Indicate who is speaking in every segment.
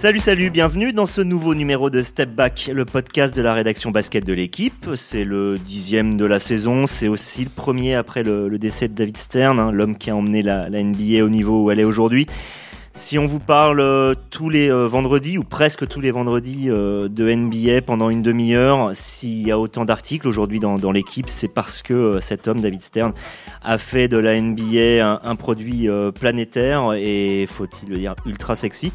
Speaker 1: Salut, salut, bienvenue dans ce nouveau numéro de Step Back, le podcast de la rédaction basket de l'équipe. C'est le dixième de la saison, c'est aussi le premier après le, décès de David Stern, hein, l'homme qui a emmené la, NBA au niveau où elle est aujourd'hui. Si on vous parle euh, tous les euh, vendredis ou presque tous les vendredis euh, de NBA pendant une demi-heure, s'il y a autant d'articles aujourd'hui dans, dans l'équipe, c'est parce que cet homme, David Stern, a fait de la NBA un, un produit planétaire et, faut-il le dire, ultra sexy.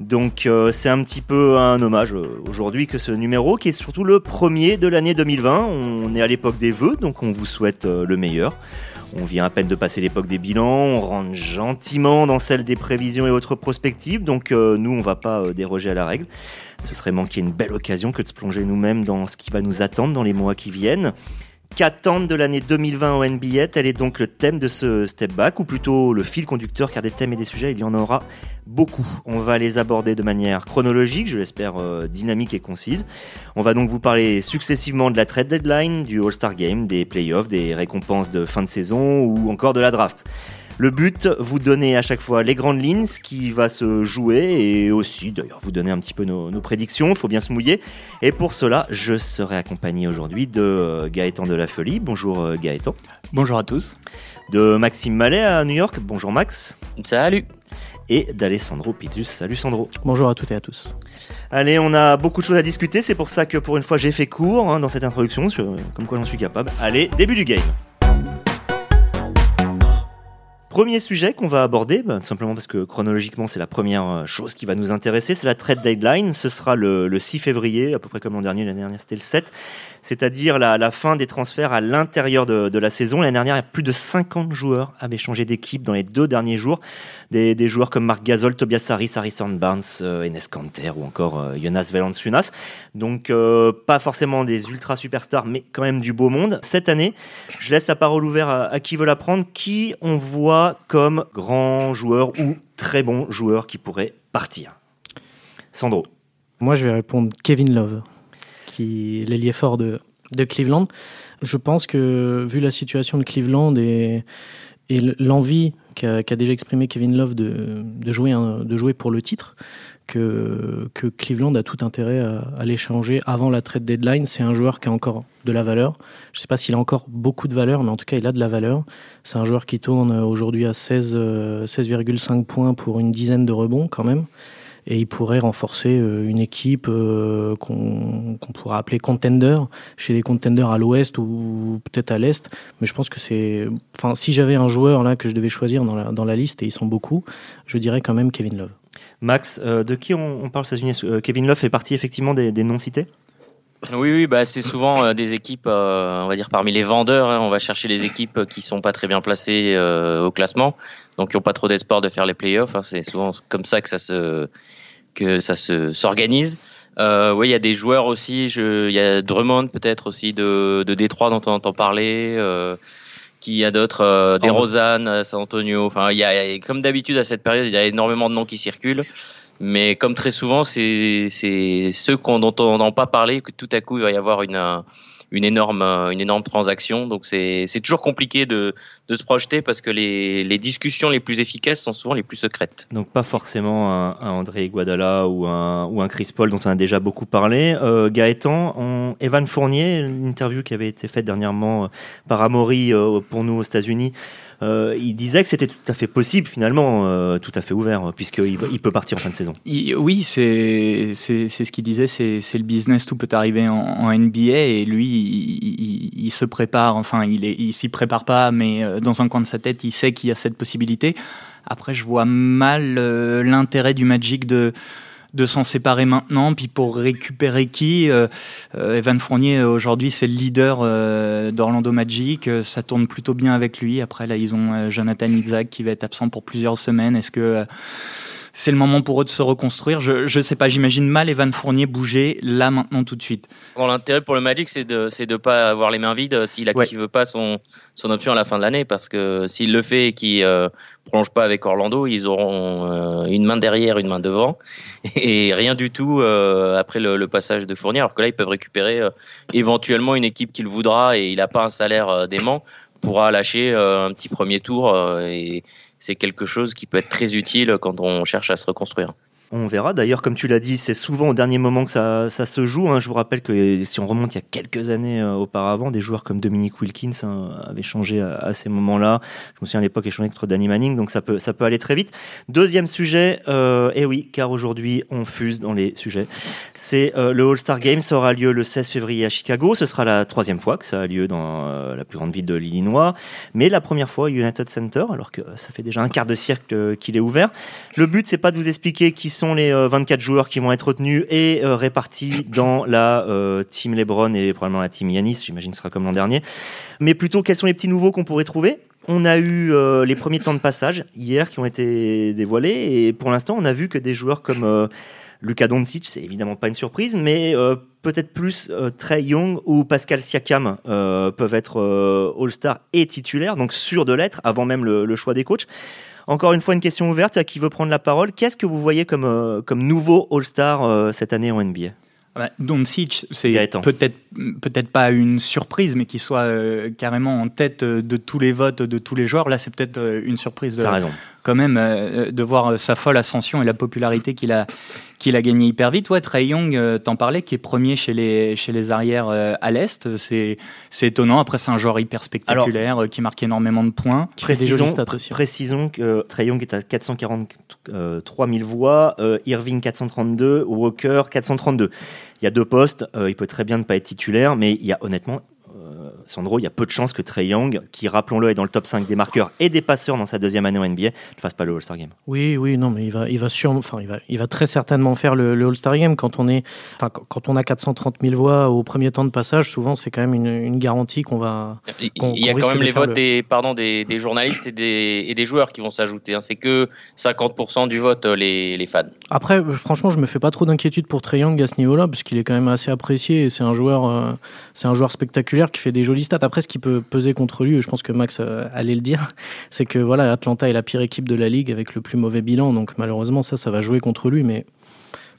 Speaker 1: Donc c'est un petit peu un hommage aujourd'hui que ce numéro, qui est surtout le premier de l'année 2020. On est à l'époque des vœux, donc on vous souhaite le meilleur. On vient à peine de passer l'époque des bilans, on rentre gentiment dans celle des prévisions et autres prospectives, donc euh, nous on va pas euh, déroger à la règle. Ce serait manquer une belle occasion que de se plonger nous-mêmes dans ce qui va nous attendre dans les mois qui viennent. Qu'attendre de l'année 2020 au NBA Tel est donc le thème de ce step back, ou plutôt le fil conducteur, car des thèmes et des sujets, il y en aura beaucoup. On va les aborder de manière chronologique, je l'espère euh, dynamique et concise. On va donc vous parler successivement de la trade deadline, du All-Star Game, des playoffs, des récompenses de fin de saison ou encore de la draft. Le but, vous donner à chaque fois les grandes lignes, ce qui va se jouer et aussi d'ailleurs vous donner un petit peu nos, prédictions, il faut bien se mouiller. Et pour cela, je serai accompagné aujourd'hui de euh, Gaëtan de la Folie. Bonjour euh, Gaëtan.
Speaker 2: Bonjour à tous.
Speaker 1: De Maxime Mallet à New York. Bonjour Max.
Speaker 3: Salut.
Speaker 1: Et d'Alessandro Pitus. Salut Sandro.
Speaker 4: Bonjour à toutes et à tous.
Speaker 1: Allez, on a beaucoup de choses à discuter, c'est pour ça que pour une fois j'ai fait court hein, dans cette introduction, comme quoi j'en suis capable. Allez, début du game. Premier sujet qu'on va aborder, bah, simplement parce que chronologiquement c'est la première euh, chose qui va nous intéresser, c'est la trade deadline. Ce sera le, le 6 février, à peu près comme l'an dernier, l'année dernière c'était le 7 c'est-à-dire la, fin des transferts à l'intérieur de, la saison. L'année dernière, plus de 50 joueurs avaient changé d'équipe dans les deux derniers jours. Des, des, joueurs comme Marc Gasol, Tobias Harris, Harrison Barnes, euh, Enes Kanter ou encore euh, Jonas Valanciunas. Donc euh, pas forcément des ultra superstars, mais quand même du beau monde. Cette année, je laisse la parole ouverte à, à qui veut la prendre. Qui on voit comme grand joueur ou très bon joueur qui pourrait partir Sandro.
Speaker 4: Moi, je vais répondre Kevin Love qui l'ailier fort de, de Cleveland. Je pense que vu la situation de Cleveland et, et l'envie qu'a déjà exprimé Kevin Love de, de, jouer de jouer pour le titre, que, Cleveland a tout intérêt à, l'échanger avant la trade deadline. C'est un joueur qui a encore de la valeur. Je ne sais pas s'il a encore beaucoup de valeur, mais en tout cas, il a de la valeur. C'est un joueur qui tourne aujourd'hui à 16,5 16 points pour une dizaine de rebonds quand même et il pourrait renforcer euh, une équipe euh, qu'on pourra appeler contender chez les contenders à l'ouest ou peut-être à l'est. Mais je pense que c'est, enfin, si j'avais un joueur là que je devais choisir dans la, dans la liste et ils sont beaucoup, je dirais quand même Kevin Love.
Speaker 1: Max, euh, de qui on, parle cette unis Kevin Love fait partie effectivement des, des noms cités
Speaker 3: oui, oui, bah c'est souvent des équipes, on va dire parmi les vendeurs. Hein, on va chercher les équipes qui sont pas très bien placées au classement, donc qui ont pas trop d'espoir de faire les playoffs. Hein, c'est souvent comme ça que ça se que ça se s'organise. Euh, oui, il y a des joueurs aussi. Il y a Drummond peut-être aussi de, de Détroit dont on entend parler. Euh, qui a d'autres, euh, des Rosanne, San Antonio. Enfin, il y a, comme d'habitude à cette période, il y a énormément de noms qui circulent. Mais comme très souvent, c'est c'est ceux qu'on dont on n'entend pas parler que tout à coup il va y avoir une une énorme, euh, une énorme transaction. Donc c'est toujours compliqué de, de se projeter parce que les, les discussions les plus efficaces sont souvent les plus secrètes.
Speaker 1: Donc pas forcément un, un André Guadala ou un, ou un Chris Paul dont on a déjà beaucoup parlé. Euh, Gaëtan, on, Evan Fournier, l'interview qui avait été faite dernièrement euh, par Amaury euh, pour nous aux États-Unis, euh, il disait que c'était tout à fait possible finalement, euh, tout à fait ouvert, puisqu'il il peut partir en fin de saison.
Speaker 2: oui, c'est ce qu'il disait, c'est le business, tout peut arriver en, en NBA et lui, il, il, se prépare, enfin il il, s'y prépare pas, mais euh, dans un coin de sa tête, il sait qu'il y a cette possibilité. Après, je vois mal l'intérêt du Magic de de s'en séparer maintenant. Puis pour récupérer qui euh, euh, Evan Fournier aujourd'hui c'est le leader euh, d'Orlando Magic. Ça tourne plutôt bien avec lui. Après là ils ont Jonathan Isaac qui va être absent pour plusieurs semaines. Est-ce que c'est le moment pour eux de se reconstruire. Je ne sais pas, j'imagine mal Evan Fournier bouger là maintenant tout de suite.
Speaker 3: Bon, L'intérêt pour le Magic, c'est de ne pas avoir les mains vides s'il n'active pas son, son option à la fin de l'année, parce que s'il le fait et qu'il euh, prolonge pas avec Orlando, ils auront euh, une main derrière, une main devant, et rien du tout euh, après le, le, passage de Fournier, alors que là, ils peuvent récupérer euh, éventuellement une équipe qu'il voudra et il n'a pas un salaire dément, pourra lâcher un petit premier tour et c'est quelque chose qui peut être très utile quand on cherche à se reconstruire.
Speaker 1: On verra. D'ailleurs, comme tu l'as dit, c'est souvent au dernier moment que ça, ça se joue. Hein. Je vous rappelle que si on remonte il y a quelques années euh, auparavant, des joueurs comme Dominique Wilkins hein, avaient changé à, ces moments-là. Je me souviens à l'époque échangé contre Danny Manning, donc ça peut, ça peut aller très vite. Deuxième sujet, euh, et oui, car aujourd'hui on fuse dans les sujets. C'est euh, le All-Star Game. Ça aura lieu le 16 février à Chicago. Ce sera la troisième fois que ça a lieu dans la plus grande ville de l'Illinois, mais la première fois United Center, alors que ça fait déjà un quart de siècle qu'il est ouvert. Le but, c'est pas de vous expliquer qui sont les euh, 24 joueurs qui vont être retenus et euh, répartis dans la euh, team LeBron et probablement la team Yanis, j'imagine que ce sera comme l'an dernier, mais plutôt quels sont les petits nouveaux qu'on pourrait trouver? On a eu euh, les premiers temps de passage hier qui ont été dévoilés et pour l'instant, on a vu que des joueurs comme euh, Luka Doncic, c'est évidemment pas une surprise, mais euh, peut-être plus euh, Trey Young ou Pascal Siakam euh, peuvent être euh, All-Star et titulaires, donc sûrs de l'être avant même le, le choix des coachs. Encore une fois, une question ouverte à qui veut prendre la parole. Qu'est-ce que vous voyez comme, euh, comme nouveau All-Star euh, cette année en NBA
Speaker 2: Ouais, Doncic, c'est peut-être peut-être pas une surprise, mais qu'il soit euh, carrément en tête de tous les votes de tous les joueurs. Là, c'est peut-être une surprise
Speaker 1: T'as raison.
Speaker 2: Quand même euh, de voir euh, sa folle ascension et la popularité qu'il a qu'il a gagné hyper vite. Ouais, Trey Young, euh, t'en parlais, qui est premier chez les chez les arrières euh, à l'est. C'est c'est étonnant. Après, c'est un joueur hyper spectaculaire euh, qui marque énormément de points.
Speaker 4: Jolis
Speaker 1: Précisons, que Trae Young est à 443 000 voix, euh, Irving 432, Walker 432. Il y a deux postes, euh, il peut très bien ne pas être titulaire, mais il y a honnêtement, euh, Sandro, il y a peu de chances que Trae Young, qui rappelons-le est dans le top 5 des marqueurs et des passeurs dans sa deuxième année en NBA, ne fasse pas le All-Star Game.
Speaker 4: Oui, oui, non, mais il va, il va sûrement, enfin, il va, il va très certainement faire le, le All-Star Game quand on est, enfin, quand- on a 430 000 voix au premier temps de passage. Souvent, c'est quand même une, une garantie qu'on va.
Speaker 3: Il y a quand même les votes
Speaker 4: le-
Speaker 3: des, pardon, des, des journalistes et des, et des joueurs qui vont s'ajouter. hein. C'est que 50% du vote, euh, les, les fans.
Speaker 4: Après, euh, franchement, je me fais pas trop d'inquiétude pour Trae Young à ce niveau-là, parce qu'il est quand même assez apprécié et c'est un joueur, euh, c'est un joueur spectaculaire qui fait des jolis Après, ce qui peut peser contre lui, je pense que Max euh, allait le dire, c'est que voilà, Atlanta est la pire équipe de la ligue avec le plus mauvais bilan, donc malheureusement ça, ça va jouer contre lui, mais.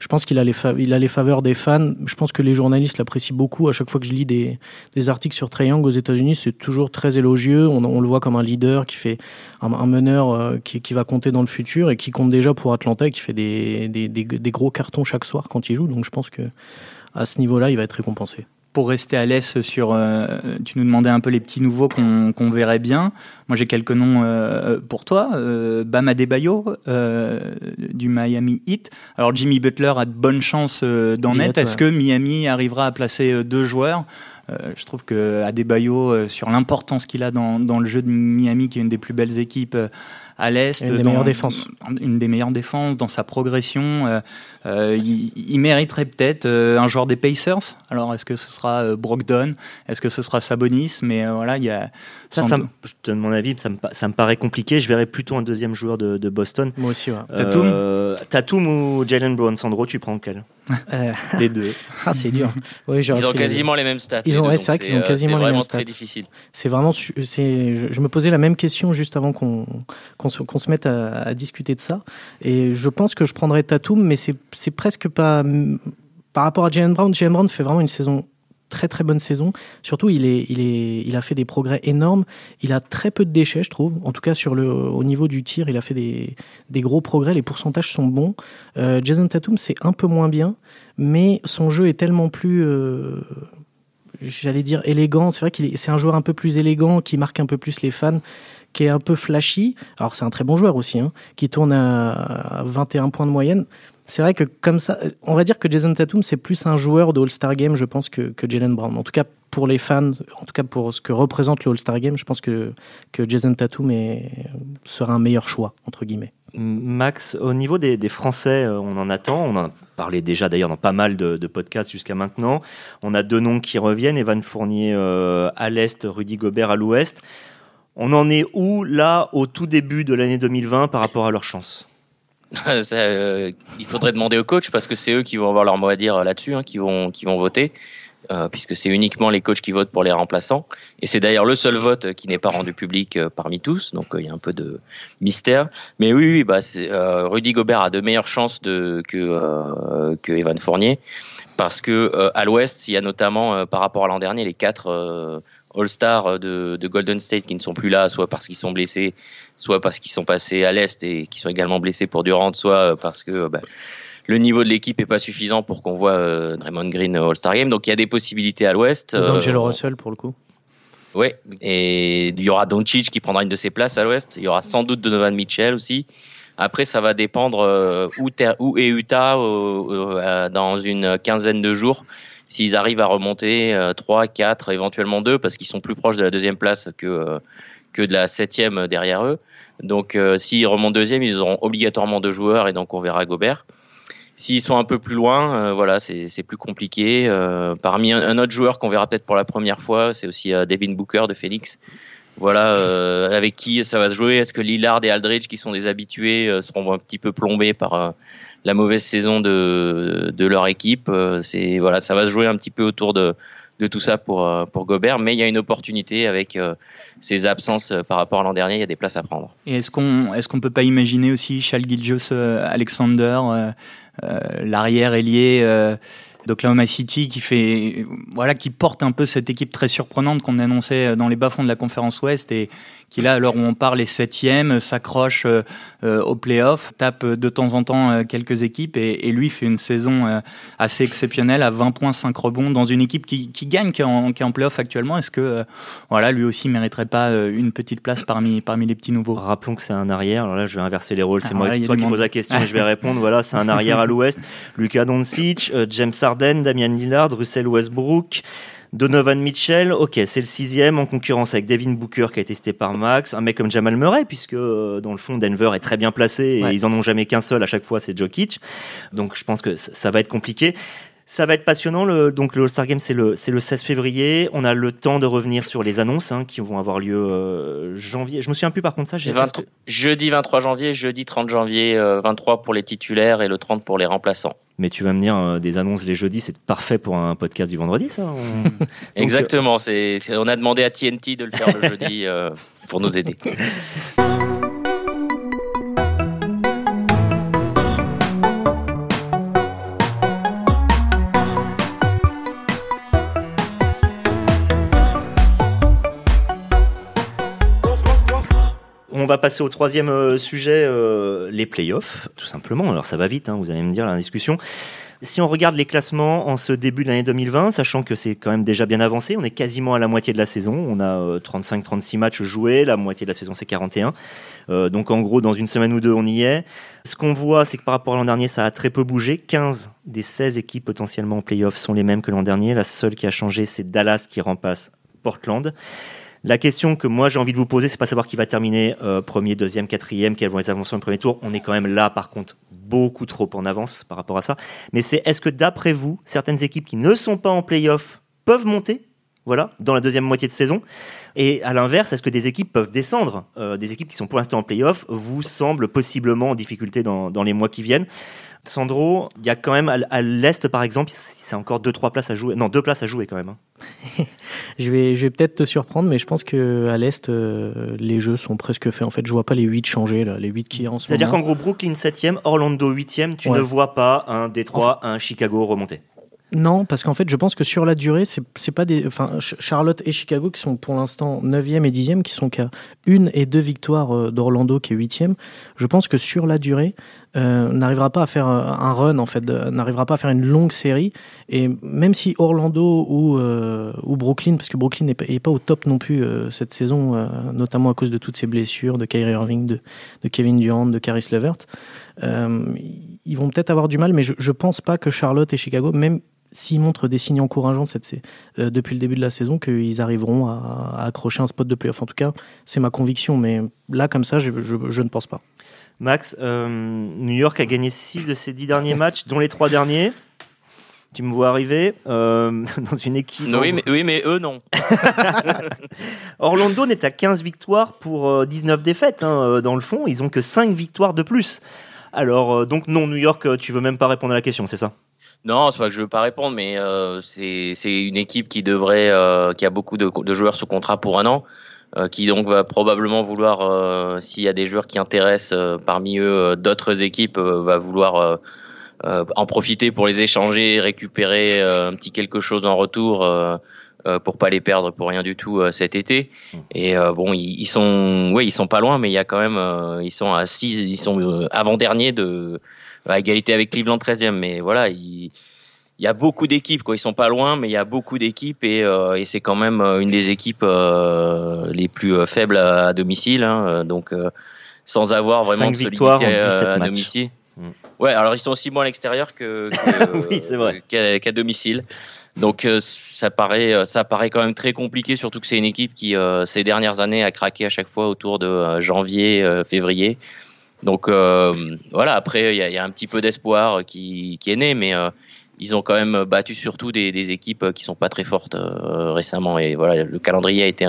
Speaker 4: Je pense qu'il a, les a les faveurs des fans. Je pense que les journalistes l'apprécient beaucoup. À chaque fois que je lis des, des articles sur Trae aux États-Unis, c'est toujours très élogieux. On, on le voit comme un leader qui fait un, meneur euh, qui, qui va compter dans le futur et qui compte déjà pour Atlanta et qui fait des, des, des, des gros cartons chaque soir quand il joue. Donc je pense que à ce niveau-là, il va être récompensé.
Speaker 2: Pour rester à l'aise sur, euh, tu nous demandais un peu les petits nouveaux qu'on qu'on verrait bien. Moi, j'ai quelques noms euh, pour toi. Euh, Bam Adebayo euh, du Miami Heat. Alors Jimmy Butler a de bonnes chances euh, d'en être. Est-ce que Miami arrivera à placer euh, deux joueurs? Euh, Je trouve que Adebayo, euh, sur l'importance qu'il a dans, dans le jeu de Miami, qui est une des plus belles équipes euh, à l'est,
Speaker 4: Une des
Speaker 2: dans-
Speaker 4: meilleures défenses.
Speaker 2: une des meilleures défenses dans sa progression. euh, euh, il, il mériterait peut-être euh, un joueur des Pacers? Alors, est-ce que ce sera euh, Brogdon? Est-ce que ce sera Sabonis? Mais euh, voilà, il y a.
Speaker 1: Ça, ça me- je te donne mon avis, ça me, ça me paraît compliqué. Je verrais plutôt un deuxième joueur de, de Boston.
Speaker 4: Moi aussi, ouais.
Speaker 2: Tatum?
Speaker 1: Tatum ou Jalen Brown, Sandro, tu prends quel
Speaker 4: Euh,
Speaker 1: Les deux.
Speaker 4: ah, c'est dur.
Speaker 3: Ils ont
Speaker 4: les-
Speaker 3: quasiment les mêmes stats.
Speaker 4: Ils ont- ouais, c'est vrai qu'ils ont
Speaker 3: euh,
Speaker 4: quasiment
Speaker 3: c'est
Speaker 4: les
Speaker 3: vraiment
Speaker 4: mêmes
Speaker 3: très
Speaker 4: stats.
Speaker 3: difficile.
Speaker 4: C'est vraiment, su- c'est, je, je me posais la même question juste avant qu'on qu'on se, qu'on se mette à, à discuter de ça. Et je pense que je prendrais Tatum, mais c'est c'est presque pas. Par rapport à Jalen Brown, Jalen Brown fait vraiment une saison très très bonne saison. Surtout, il, est, il, est, il a fait des progrès énormes. Il a très peu de déchets, je trouve. En tout cas, sur le, au niveau du tir, il a fait des, des gros progrès. Les pourcentages sont bons. Euh, Jason Tatum, c'est un peu moins bien, mais son jeu est tellement plus. euh, J'allais dire élégant. C'est vrai qu'il est, c'est un joueur un peu plus élégant, qui marque un peu plus les fans, qui est un peu flashy. Alors, c'est un très bon joueur aussi, hein, qui tourne à 21 points de moyenne. C'est vrai que comme ça, on va dire que Jason Tatum, c'est plus un joueur de All-Star Game, je pense, que, que Jalen Brown. En tout cas, pour les fans, en tout cas pour ce que représente le All-Star Game, je pense que, que Jason Tatum est, sera un meilleur choix, entre guillemets.
Speaker 1: Max, au niveau des, Français, euh, on en attend. On en a parlé déjà d'ailleurs dans pas mal de, de podcasts jusqu'à maintenant. On a deux noms qui reviennent Evan Fournier euh, à l'est, Rudy Gobert à l'ouest. On en est où là au tout début de l'année 2020 par rapport à leurs chances?
Speaker 3: Euh, il faudrait demander aux coachs parce que c'est eux qui vont avoir leur mot à dire là-dessus, hein, qui vont qui vont voter, euh, puisque c'est uniquement les coachs qui votent pour les remplaçants. Et c'est d'ailleurs le seul vote qui n'est pas rendu public euh, parmi tous, donc euh, il y a un peu de mystère. Mais oui, oui, bah euh, Rudy Gobert a de meilleures chances de que euh, que Evan Fournier. Parce que euh, à l'Ouest, il y a notamment, euh, par rapport à l'an dernier, les quatre euh, All-Star de, de, Golden State qui ne sont plus là, soit parce qu'ils sont blessés, soit parce qu'ils sont passés à l'Est et qui sont également blessés pour Durant, soit parce que bah, le niveau de l'équipe est pas suffisant pour qu'on voit euh, Draymond Green All-Star Game. Donc il y a des possibilités à l'Ouest.
Speaker 4: D'Angelo Russell pour le coup.
Speaker 3: Oui, et il y aura Doncic qui prendra une de ses places à l'Ouest. Il y aura sans doute Donovan Mitchell aussi. Après, ça va dépendre euh, où, où, est Utah euh, dans une quinzaine de jours. S'ils arrivent à remonter 3, 4, éventuellement 2, parce qu'ils sont plus proches de la deuxième place que, que de la septième derrière eux. Donc, s'ils remontent deuxième, ils auront obligatoirement deux joueurs, et donc on verra Gobert. S'ils sont un peu plus loin, euh, voilà, c'est plus compliqué. Euh, parmi un, autre joueur qu'on verra peut-être pour la première fois, c'est aussi euh, Devin Booker de Phoenix. Voilà, avec qui ça va se jouer. Est-ce que Lillard et Aldridge, qui sont des habitués, seront un petit peu plombés par la mauvaise saison de, de leur équipe C'est voilà, ça va se jouer un petit peu autour de, de tout ça pour, pour Gobert, mais il y a une opportunité avec ses absences par rapport à l'an dernier, il y a des places à prendre.
Speaker 2: Et est-ce qu'on est-ce qu'on peut pas imaginer aussi Charles Gilgeous Alexander euh, l'arrière ailier euh, d'Oklahoma City qui fait voilà qui porte un peu cette équipe très surprenante qu'on annonçait dans les bas-fonds de la conférence Ouest et qui là, à l'heure où on parle, est septième, s'accroche euh, euh, au playoff, tape de temps en temps euh, quelques équipes et, et, lui fait une saison assez exceptionnelle à 20 points, 5 rebonds dans une équipe qui, qui gagne, qui est en, qui est en playoff actuellement. Est-ce que voilà, lui aussi mériterait pas une petite place parmi, parmi les petits nouveaux?
Speaker 1: Rappelons que c'est un arrière. Alors là, je vais inverser les rôles. C'est ah, moi toi qui pose la question et je vais répondre. Voilà, c'est un arrière à l'ouest. Lucas Doncic, James Harden, Damian Lillard, Russell Westbrook. Donovan Mitchell, ok, c'est le sixième en concurrence avec Devin Booker qui a été testé par Max, un mec comme Jamal Murray puisque euh, dans le fond Denver est très bien placé et ils en ont jamais qu'un seul à chaque fois, c'est Jokic. Donc je pense que ça va être compliqué. Ça va être passionnant. Le, donc le All-Star Game, c'est le, c'est le 16 février. On a le temps de revenir sur les annonces hein, qui vont avoir lieu euh, janvier. Je me souviens plus par contre ça. J'ai
Speaker 3: Jeudi 23 janvier, jeudi 30 janvier, 23 euh, pour les titulaires et le 30 pour les remplaçants.
Speaker 1: Mais tu vas me dire, euh, des annonces les jeudis, c'est parfait pour un podcast du vendredi, ça
Speaker 3: Exactement. c'est, on a demandé à TNT de le faire le jeudi pour nous aider.
Speaker 1: va passer au troisième euh, sujet, euh, les playoffs, tout simplement. Alors ça va vite, hein, vous allez me dire la discussion. Si on regarde les classements en ce début de l'année 2020, sachant que c'est quand même déjà bien avancé, on est quasiment à la moitié de la saison. On a 35-36 euh, matchs joués, la moitié de la saison c'est 41. donc en gros, dans une semaine ou deux, on y est. Ce qu'on voit, c'est que par rapport à l'an dernier, ça a très peu bougé. 15 des 16 équipes potentiellement en playoffs sont les mêmes que l'an dernier. La seule qui a changé, c'est Dallas qui remplace Portland. La question que moi j'ai envie de vous poser, c'est pas savoir qui va terminer euh, premier, deuxième, quatrième, quelles vont être les avancées au premier tour. On est quand même là, par contre, beaucoup trop en avance par rapport à ça. Mais c'est est-ce que d'après vous, certaines équipes qui ne sont pas en playoff peuvent monter voilà, dans la deuxième moitié de saison? Et à l'inverse, est-ce que des équipes peuvent descendre? Euh, Des équipes qui sont pour l'instant en playoff vous semblent possiblement en difficulté dans, dans les mois qui viennent Sandro, il y a quand même à, l'Est, par exemple, c'est encore deux, trois places à jouer. Non, deux places à jouer quand même. Hein.
Speaker 4: je vais, je vais peut-être te surprendre, mais je pense qu'à l'Est, euh, les jeux sont presque faits. En fait, je vois pas les 8 changer, là, les 8 qui en ce
Speaker 1: C'est-à-dire qu'en gros, Brooklyn 7e, Orlando 8e, tu ne vois pas un Détroit, un Chicago remonter.
Speaker 4: Non, parce qu'en fait, je pense que sur la durée, c'est pas des. Enfin, Charlotte et Chicago qui sont pour l'instant 9e et 10e, qui sont qu'à une et deux victoires euh, d'Orlando qui est 8e. Je pense que sur la durée, euh, n'arrivera pas à faire euh, un run, en fait, n'arrivera pas à faire une longue série. Et même si Orlando ou, ou Brooklyn, parce que Brooklyn n'est pas, au top non plus cette saison, notamment à cause de toutes ces blessures de Kyrie Irving, de, de Kevin Durant, de Caris Levert, ils vont peut-être avoir du mal, mais je, je pense pas que Charlotte et Chicago, même s'ils montrent des signes encourageants cette, euh, depuis le début de la saison, qu'ils arriveront à, accrocher un spot de playoff. En tout cas, c'est ma conviction, mais là, comme ça, je, ne pense pas.
Speaker 1: Max, euh, New York a gagné 6 de ses 10 derniers matchs, dont les 3 derniers. Tu me vois arriver euh, dans une équipe.
Speaker 3: oui, mais, oui, mais eux, non.
Speaker 1: Orlando n'est à 15 victoires pour 19 défaites. Hein, dans le fond, ils ont que 5 victoires de plus. Alors, donc, non, New York, tu veux même pas répondre à la question, c'est ça?
Speaker 3: Non, c'est pas que je veux pas répondre, mais euh, c'est une équipe qui devrait, euh, qui a beaucoup de, de, joueurs sous contrat pour un an, euh, qui donc va probablement vouloir, euh, s'il y a des joueurs qui intéressent euh, parmi eux d'autres équipes, va vouloir en profiter pour les échanger, récupérer un petit quelque chose en retour euh, pour pas les perdre pour rien du tout euh, cet été. Mmh. Et euh, bon, ils, sont, ouais, ils sont pas loin, mais il y a quand même, ils sont à 6 ils sont avant dernier de à égalité avec Cleveland 13e. Mais voilà, il, y a beaucoup d'équipes, quoi. Ils sont pas loin, mais il y a beaucoup d'équipes et, et c'est quand même une des équipes les plus faibles à, domicile. Hein, donc sans avoir vraiment de solidité à, domicile. Mmh. Ouais, alors ils sont aussi bons à l'extérieur que, qu'à domicile. Donc euh, ça paraît euh, ça paraît quand même très compliqué, surtout que c'est une équipe qui euh, ces dernières années a craqué à chaque fois autour de janvier, février. Donc voilà, après il y a, un petit peu d'espoir qui, est né, mais ils ont quand même battu surtout des, équipes qui sont pas très fortes récemment. Et voilà, le calendrier a été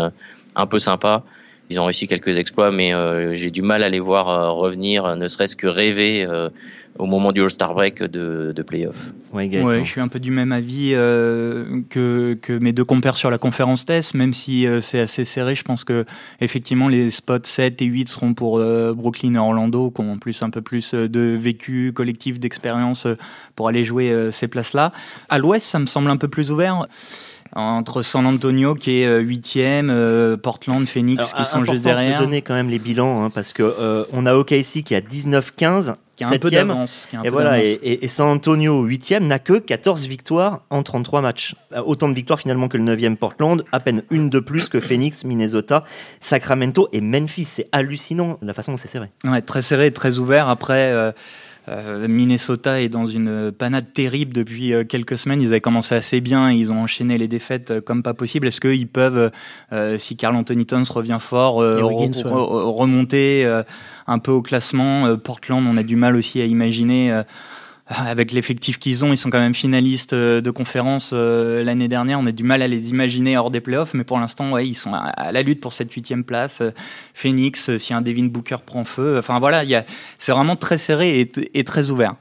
Speaker 3: un peu sympa. Ils ont réussi quelques exploits, mais j'ai du mal à les voir revenir, ne serait-ce que rêver au moment du All-Star Break de, de playoff.
Speaker 2: Ouais, je suis un peu du même avis euh, que, que, mes deux compères sur la conférence test, même si euh, c'est assez serré. Je pense que effectivement les spots 7 et 8 seront pour euh, Brooklyn et Orlando, qui ont en plus un peu plus de vécu collectif, d'expérience pour aller jouer ces places-là. À l'ouest, ça me semble un peu plus ouvert entre San Antonio qui est huitième, Portland, Phoenix qui sont juste derrière.
Speaker 1: de donner quand même les bilans hein, parce que on a OKC qui a 19-15 un peu d'avance. Et voilà, et, San Antonio, 8 n'a que 14 victoires en 33 matchs. Euh, autant de victoires finalement que le 9e Portland, à peine une de plus que Phoenix, Minnesota, Sacramento et Memphis. C'est hallucinant la façon dont c'est serré.
Speaker 2: Ouais, très serré, très ouvert. Après. Euh, euh, Minnesota est dans une panade terrible depuis euh, quelques semaines. Ils avaient commencé assez bien, ils ont enchaîné les défaites euh, comme pas possible. Est-ce qu'ils peuvent, si Carl Anthony Towns revient fort, remonter un peu au classement? Portland, on a du mal aussi à imaginer avec l'effectif qu'ils ont, ils sont quand même finalistes euh, de conférence euh, l'année dernière. On a du mal à les imaginer hors des playoffs, mais pour l'instant, ouais, ils sont à, la lutte pour cette huitième place. Euh, Phoenix, si un Devin Booker prend feu, enfin voilà, c'est vraiment très serré et, très ouvert.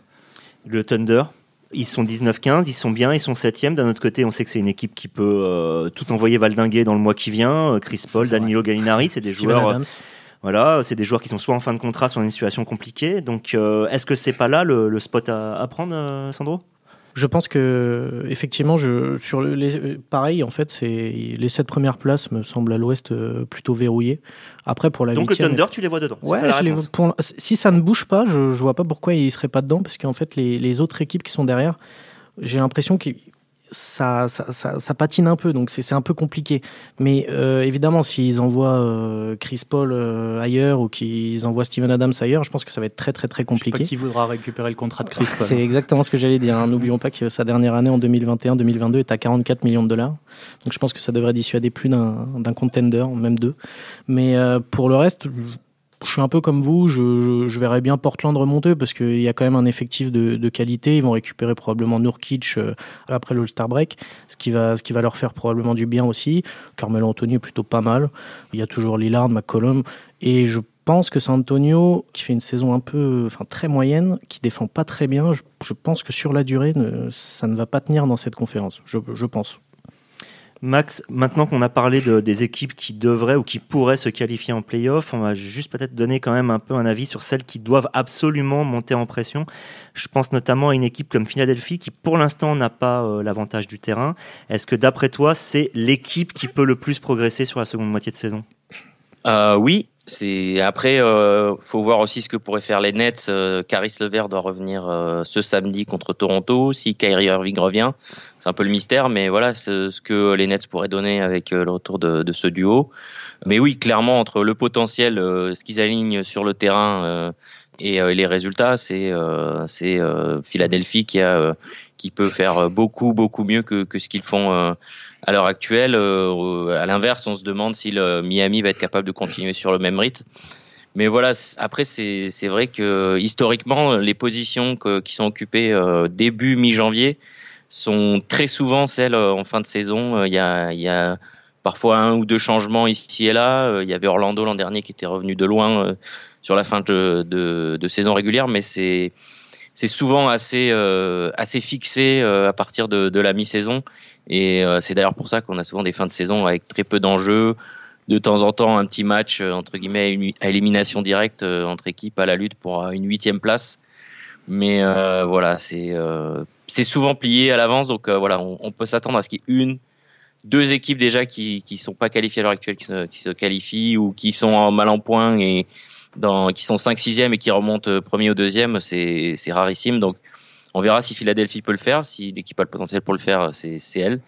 Speaker 1: Le Thunder, ils sont 19-15, ils sont bien, ils sont 7e. D'un autre côté, on sait que c'est une équipe qui peut tout envoyer valdinguer dans le mois qui vient. Chris Paul, Danilo Gallinari, c'est des joueurs. Voilà, c'est des joueurs qui sont soit en fin de contrat, soit dans une situation compliquée. Donc, euh, est-ce que c'est pas là le, spot à, prendre, euh, Sandro?
Speaker 4: Je pense que effectivement, je, sur les, pareil, en fait, c'est les sept premières places me semblent à l'Ouest euh, plutôt verrouillées. Après, pour la
Speaker 1: donc le Thunder, tu les vois dedans.
Speaker 4: Ouais, si ça ne bouge pas, je, ne vois pas pourquoi ils seraient pas dedans, parce qu'en fait, les, les, autres équipes qui sont derrière, j'ai l'impression qu'ils ça, ça, patine un peu, donc c'est un peu compliqué. Mais euh, évidemment, s'ils envoient euh, Chris Paul euh, ailleurs ou qu'ils envoient Steven Adams ailleurs, je pense que ça va être très très très compliqué. Je sais
Speaker 2: pas qui voudra récupérer le contrat de Chris Paul.
Speaker 4: c'est exactement ce que j'allais dire. Hein. N'oublions pas que sa dernière année en 2021-2022 est à 44 millions de dollars. Donc je pense que ça devrait dissuader plus d'un contender, même deux. Mais pour le reste, je suis un peu comme vous, je, verrais bien Portland remonter parce qu'il y a quand même un effectif de, qualité. Ils vont récupérer probablement Nurkic euh, après le Star Break, ce qui, va, ce qui va leur faire probablement du bien aussi. Carmelo Anthony est plutôt pas mal. Il y a toujours Lillard, McCollum. Et je pense que San Antonio, qui fait une saison un peu, enfin très moyenne, qui défend pas très bien, je, pense que sur la durée, ça ne va pas tenir dans cette conférence. Je pense.
Speaker 1: Max, maintenant qu'on a parlé de, des équipes qui devraient ou qui pourraient se qualifier en playoff, on va juste peut-être donner quand même un peu un avis sur celles qui doivent absolument monter en pression. Je pense notamment à une équipe comme Philadelphie qui pour l'instant n'a pas euh, l'avantage du terrain. Est-ce que d'après toi, c'est l'équipe qui peut le plus progresser sur la seconde moitié de saison?
Speaker 3: Euh, Oui, c'est après, euh, faut voir aussi ce que pourraient faire les Nets. Euh, Caris Levert doit revenir euh, ce samedi contre Toronto. Si Kyrie Irving revient, c'est un peu le mystère, mais voilà ce que les Nets pourraient donner avec le retour de, de, ce duo. Mais oui, clairement entre le potentiel, ce qu'ils alignent sur le terrain et les résultats, c'est c'est Philadelphie qui a qui peut faire beaucoup beaucoup mieux que, que ce qu'ils font à l'heure actuelle, euh, à l'inverse, on se demande si le Miami va être capable de continuer sur le même rythme. Mais voilà, après, c'est vrai que historiquement, les positions qui sont occupées euh, début mi-janvier sont très souvent celles euh, en fin de saison. Il y a, il y a parfois un ou deux changements ici et là. Il y avait Orlando l'an dernier qui était revenu de loin sur la fin de, de, de saison régulière, mais c'est c'est souvent assez assez fixé à partir de, de la mi-saison et euh, c'est d'ailleurs pour ça qu'on a souvent des fins de saison avec très peu d'enjeux. De temps en temps, un petit match euh, entre guillemets à élimination directe euh, entre équipes à la lutte pour une huitième place. Mais voilà, c'est c'est souvent plié à l'avance, donc voilà, on, peut s'attendre à ce qu'il y ait une deux équipes déjà qui qui sont pas qualifiées à l'heure actuelle, qui se, qui se qualifient ou qui sont en mal en point et qui sont 5 6 et qui remontent premier ou deuxième, c'est rarissime. Donc on verra si Philadelphie peut le faire, si l'équipe a le potentiel pour le faire, c'est c'est elle.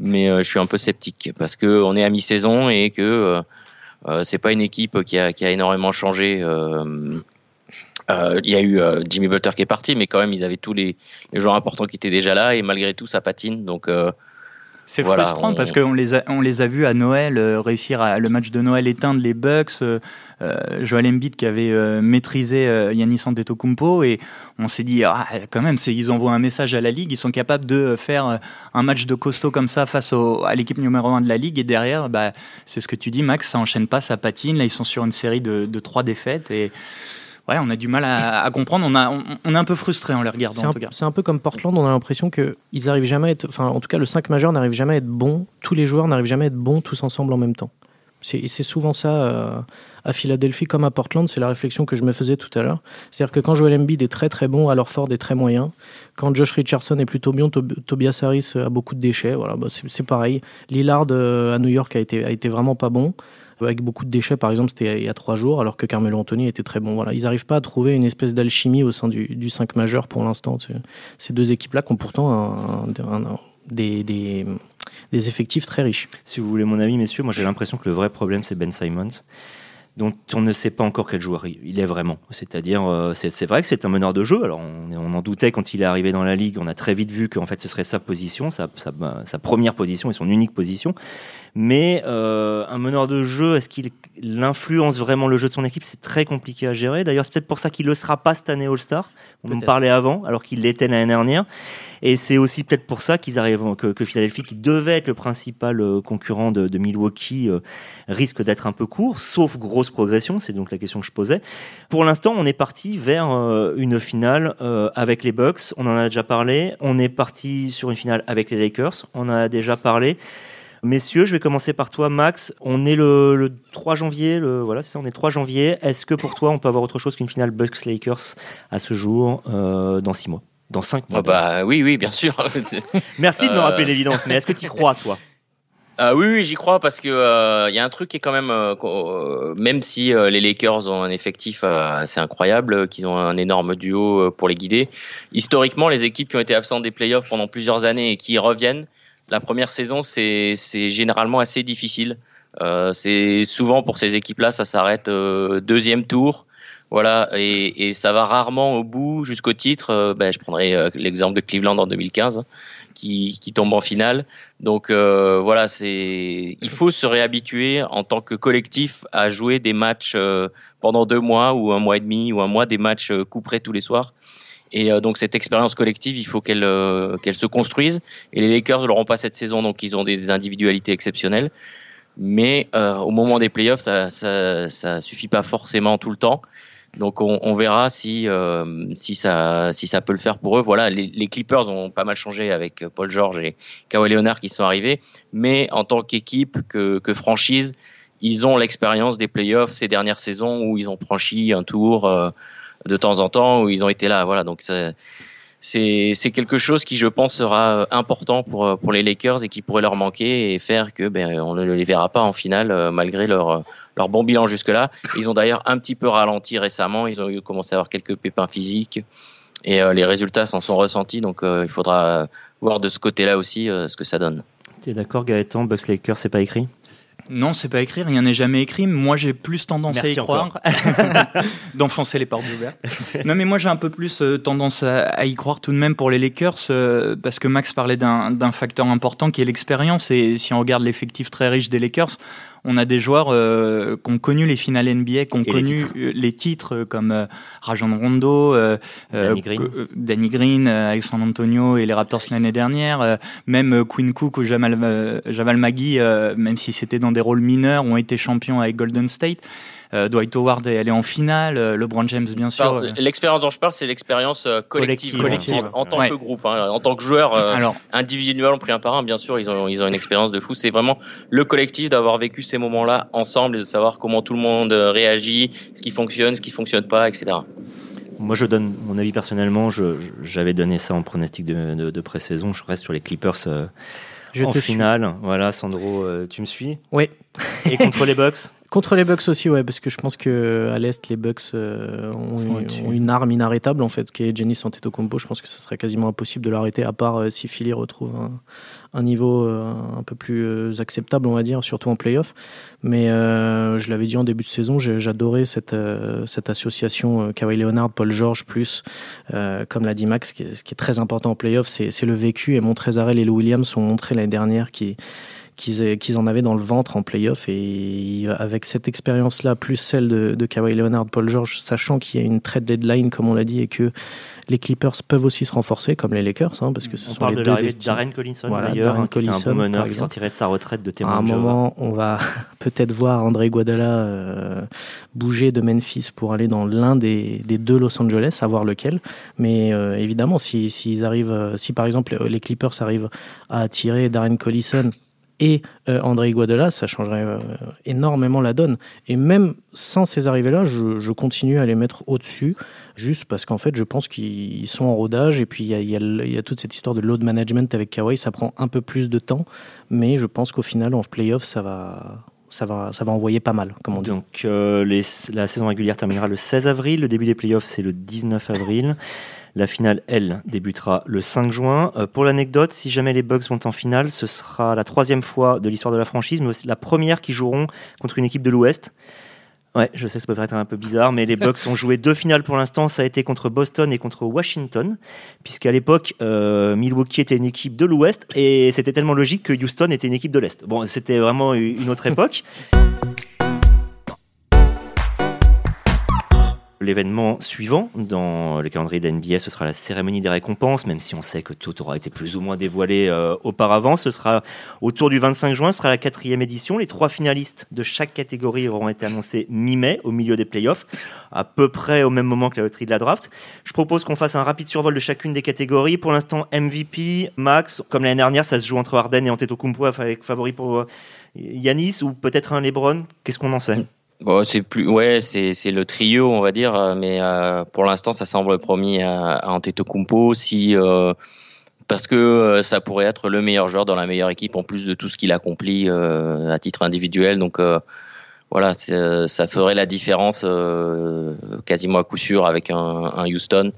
Speaker 3: Mais euh, je suis un peu sceptique parce que on est à mi-saison et que euh, euh, c'est pas une équipe qui a qui a énormément changé. Euh, euh, il y a eu euh, Jimmy Butler qui est parti, mais quand même, ils avaient tous les, les joueurs importants qui étaient déjà là, et malgré tout, ça patine. Donc, euh,
Speaker 2: C'est
Speaker 3: Voilà,
Speaker 2: frustrant
Speaker 3: on-
Speaker 2: parce qu'on les a, on les a vus à Noël euh, réussir à le match de Noël éteindre les Bucks. Euh, euh, Joel Embiid qui avait euh, maîtrisé euh, Giannis Antetokounmpo et on s'est dit ah, quand même c'est ils envoient un message à la ligue ils sont capables de faire euh, un match de costaud comme ça face au, à l'équipe numéro 1 de la ligue et derrière bah c'est ce que tu dis Max ça enchaîne pas ça patine là ils sont sur une série de, de trois défaites et ouais on a du mal à, à comprendre on a on, on est un peu frustré en les regardant
Speaker 4: C'est
Speaker 2: en
Speaker 4: un,
Speaker 2: tout cas
Speaker 4: c'est un peu comme Portland, on a l'impression qu'ils arrivent jamais à être. Enfin, en tout cas, le 5 majeur n'arrive jamais à être bon. Tous les joueurs n'arrivent jamais à être bons tous ensemble en même temps. C'est c'est souvent ça euh, à Philadelphie comme à Portland, c'est la réflexion que je me faisais tout à l'heure. C'est-à-dire que quand Joel Embiid est très très bon, alors Ford est très moyen. Quand Josh Richardson est plutôt bien, Tob- Tobias Harris a beaucoup de déchets. Voilà, bah, c'est c'est pareil. Lillard euh, à New York a été, a été vraiment pas bon. Avec beaucoup de déchets, par exemple, c'était il y a trois jours, alors que Carmelo Anthony était très bon. Voilà, ils n'arrivent pas à trouver une espèce d'alchimie au sein du, du 5 majeur pour l'instant. Ces deux équipes-là qui ont pourtant des, des, effectifs très riches.
Speaker 1: Si vous voulez mon avis, messieurs, moi j'ai l'impression que le vrai problème c'est Ben Simons, dont on ne sait pas encore quel joueur il est vraiment. C'est-à-dire, euh, c'est vrai que c'est un meneur de jeu. Alors on, en doutait quand il est arrivé dans la ligue. On a très vite vu qu'en fait ce serait sa position, sa, sa, sa première position et son unique position. Mais euh, un meneur de jeu, est-ce qu'il influence vraiment le jeu de son équipe? C'est très compliqué à gérer. D'ailleurs, c'est peut-être pour ça qu'il ne le sera pas cette année All-Star. On en parlait avant, alors qu'il l'était l'année dernière. Et c'est aussi peut-être pour ça qu'ils arrivent, que, que Philadelphie, qui devait être le principal euh, concurrent de, de Milwaukee, euh, risque d'être un peu court, sauf grosse progression. C'est donc la question que je posais. Pour l'instant, on est parti vers euh, une finale avec les Bucks. On en a déjà parlé. On est parti sur une finale avec les Lakers. On en a déjà parlé. Messieurs, je vais commencer par toi, Max. On est le, le 3 janvier, le, voilà, c'est ça, on est 3 janvier. Est-ce que pour toi, on peut avoir autre chose qu'une finale Bucks-Lakers à ce jour, euh, dans 6 mois Dans 5 mois?
Speaker 3: Ah bah oui, oui, bien sûr.
Speaker 1: Merci de me
Speaker 3: euh,
Speaker 1: rappeler l'évidence, mais est-ce que tu y crois, toi?
Speaker 3: Ah oui, oui, j'y crois parce que euh, il y a un truc qui est quand même, euh, euh, même si euh, les Lakers ont un effectif euh, assez incroyable, euh, qu'ils ont un énorme duo euh, pour les guider, historiquement, les équipes qui ont été absentes des playoffs pendant plusieurs années et qui y reviennent, la première saison, c'est généralement assez difficile. Euh, c'est souvent pour ces équipes-là, ça s'arrête euh, deuxième tour. Voilà, et, ça va rarement au bout jusqu'au titre. Euh, ben, je prendrai euh, l'exemple de Cleveland en 2015, qui, qui tombe en finale. Donc voilà, c'est il faut se réhabituer en tant que collectif à jouer des matchs pendant deux mois ou un mois et demi ou un mois des matchs couperés tous les soirs. Et euh, donc cette expérience collective, il faut qu'elle euh, qu'elle se construise. Et les Lakers ne l'auront pas cette saison, donc ils ont des individualités exceptionnelles. Mais euh, au moment des playoffs, ça, ça ça suffit pas forcément tout le temps. Donc on, on verra si euh, si ça si ça peut le faire pour eux. Voilà, les, les Clippers ont pas mal changé avec Paul George et Kawhi Leonard qui sont arrivés, mais en tant qu'équipe que que franchise, ils ont l'expérience des playoffs ces dernières saisons où ils ont franchi un tour euh, de temps en temps où ils ont été là. Voilà, donc c'est quelque chose qui je pense sera important pour euh, pour les Lakers et qui pourrait leur manquer et faire que ben on ne les verra pas en finale euh, malgré leur leur bon bilan jusque-là. Ils ont d'ailleurs un petit peu ralenti récemment. Ils ont commencé à avoir quelques pépins physiques et euh, les résultats s'en sont ressentis. Donc euh, il faudra voir de ce côté-là aussi euh, ce que ça donne.
Speaker 1: Tu es d'accord, Gaëtan? Bucks Lakers, c'est pas écrit?
Speaker 2: Non, c'est pas écrit, rien n'est jamais écrit. Moi, j'ai plus tendance à y croire, d'enfoncer les portes ouvertes. non, mais moi, j'ai un peu plus euh, tendance à, à y croire tout de même pour les Lakers, euh, parce que Max parlait d'un d'un facteur important qui est l'expérience. Et si on regarde l'effectif très riche des Lakers, on a des joueurs euh, qui ont connu les finales NBA, qui ont
Speaker 1: Et les
Speaker 2: connu
Speaker 1: titres.
Speaker 2: euh, les titres, euh, comme euh, Rajon Rondo, euh,
Speaker 1: Danny Green.
Speaker 2: euh, Danny Green avec San Antonio et les Raptors l'année dernière, euh, même euh, Quinn Cook ou Jamal, Jamal Magui, euh, même si c'était dans des rôles mineurs, ont été champions avec Golden State. Euh, Dwight Howard est allé en finale, euh, LeBron James bien sûr.
Speaker 3: Enfin,
Speaker 2: euh.
Speaker 3: L'expérience dont je parle, c'est l'expérience euh, collective,
Speaker 1: Collective,
Speaker 3: en- en, tant
Speaker 2: Ouais.
Speaker 3: que groupe, hein. en tant que joueur. euh,
Speaker 2: Alors,
Speaker 3: individuellement pris un par un, bien sûr, ils ont, ils ont une expérience de fou. C'est vraiment le collectif d'avoir vécu ces moments-là ensemble et de savoir comment tout le monde réagit, ce qui fonctionne, ce qui fonctionne pas, etc.
Speaker 1: Moi, je donne mon avis personnellement. J'avais donné ça en pronostic de, de, de pré-saison. Je reste sur les Clippers. euh, je en finale. Voilà, Sandro, tu me suis?
Speaker 4: Oui.
Speaker 1: Et contre les Bucks?
Speaker 4: Contre les Bucks aussi, ouais, parce que je pense que à l'est, les Bucks euh, ont, une, arme inarrêtable en fait, qui est Jenny Antetokounmpo. Je pense que ce serait quasiment impossible de l'arrêter, à part euh, si Philly retrouve un, niveau euh, un peu plus acceptable, on va dire, surtout en playoff. Mais je l'avais dit en début de saison, j'adorais cette cette association Kawhi Leonard, Paul George plus, comme l'a dit Max, ce qui est, très important en playoff, c'est le vécu. Et Montrezarel et Lou Williams ont montré l'année dernière qui qu'ils en avaient dans le ventre en playoff. Et avec cette expérience-là, plus celle de, de Kawhi Leonard, Paul George, sachant qu'il y a une trade deadline, comme on l'a dit, et que les Clippers peuvent aussi se renforcer, comme les Lakers, hein, parce que ce
Speaker 1: on
Speaker 4: sont
Speaker 1: parle
Speaker 4: les
Speaker 1: de
Speaker 4: deux
Speaker 1: l'arrivée de Darren Collinson, d'ailleurs, un bon meneur qui sortirait de sa retraite de témoin.
Speaker 4: À un moment, on va peut-être voir André Guadala euh, bouger de Memphis pour aller dans l'un des, des, deux Los Angeles, à voir lequel. Mais euh, évidemment, si, s'ils arrivent, euh, si par exemple les Clippers arrivent à attirer Darren Collison et euh, André Guadala, ça changerait euh, énormément la donne. Et même sans ces arrivées-là, je, continue à les mettre au-dessus, juste parce qu'en fait, je pense qu'ils sont en rodage. Et puis, il y, a, toute cette histoire de load management avec Kawhi, ça prend un peu plus de temps. Mais je pense qu'au final, en playoff, ça va, ça va, ça va envoyer pas mal, comme on dit.
Speaker 1: Donc, euh, la saison régulière terminera le 16 avril. Le début des playoffs, c'est le 19 avril. La finale, elle, débutera le 5 juin. Euh, pour l'anecdote, si jamais les Bucks vont en finale, ce sera la troisième fois de l'histoire de la franchise, mais aussi la première qui joueront contre une équipe de l'Ouest. Ouais, je sais, ça peut paraître un peu bizarre, mais les Bucks ont joué deux finales pour l'instant. Ça a été contre Boston et contre Washington, puisqu'à l'époque, euh, Milwaukee était une équipe de l'Ouest et c'était tellement logique que Houston était une équipe de l'Est. Bon, c'était vraiment une autre époque. L'événement suivant dans le calendrier de la NBA, ce sera la cérémonie des récompenses, même si on sait que tout aura été plus ou moins dévoilé euh, auparavant. Ce sera autour du 25 juin, ce sera la quatrième édition. Les trois finalistes de chaque catégorie auront été annoncés mi-mai, au milieu des playoffs, à peu près au même moment que la loterie de la draft. Je propose qu'on fasse un rapide survol de chacune des catégories. Pour l'instant, MVP, Max, comme l'année dernière, ça se joue entre Arden et Antetokounmpo avec favori pour euh, Yanis ou peut-être un LeBron? Qu'est-ce qu'on en sait?
Speaker 3: Bon, c'est plus, ouais, c'est c'est le trio, on va dire, euh, mais euh, pour l'instant, ça semble promis à, à Antetokounmpo, si euh, parce que euh, ça pourrait être le meilleur joueur dans la meilleure équipe en plus de tout ce qu'il accomplit à titre individuel. Donc voilà, ça ferait la différence quasiment à coup sûr avec un Houston,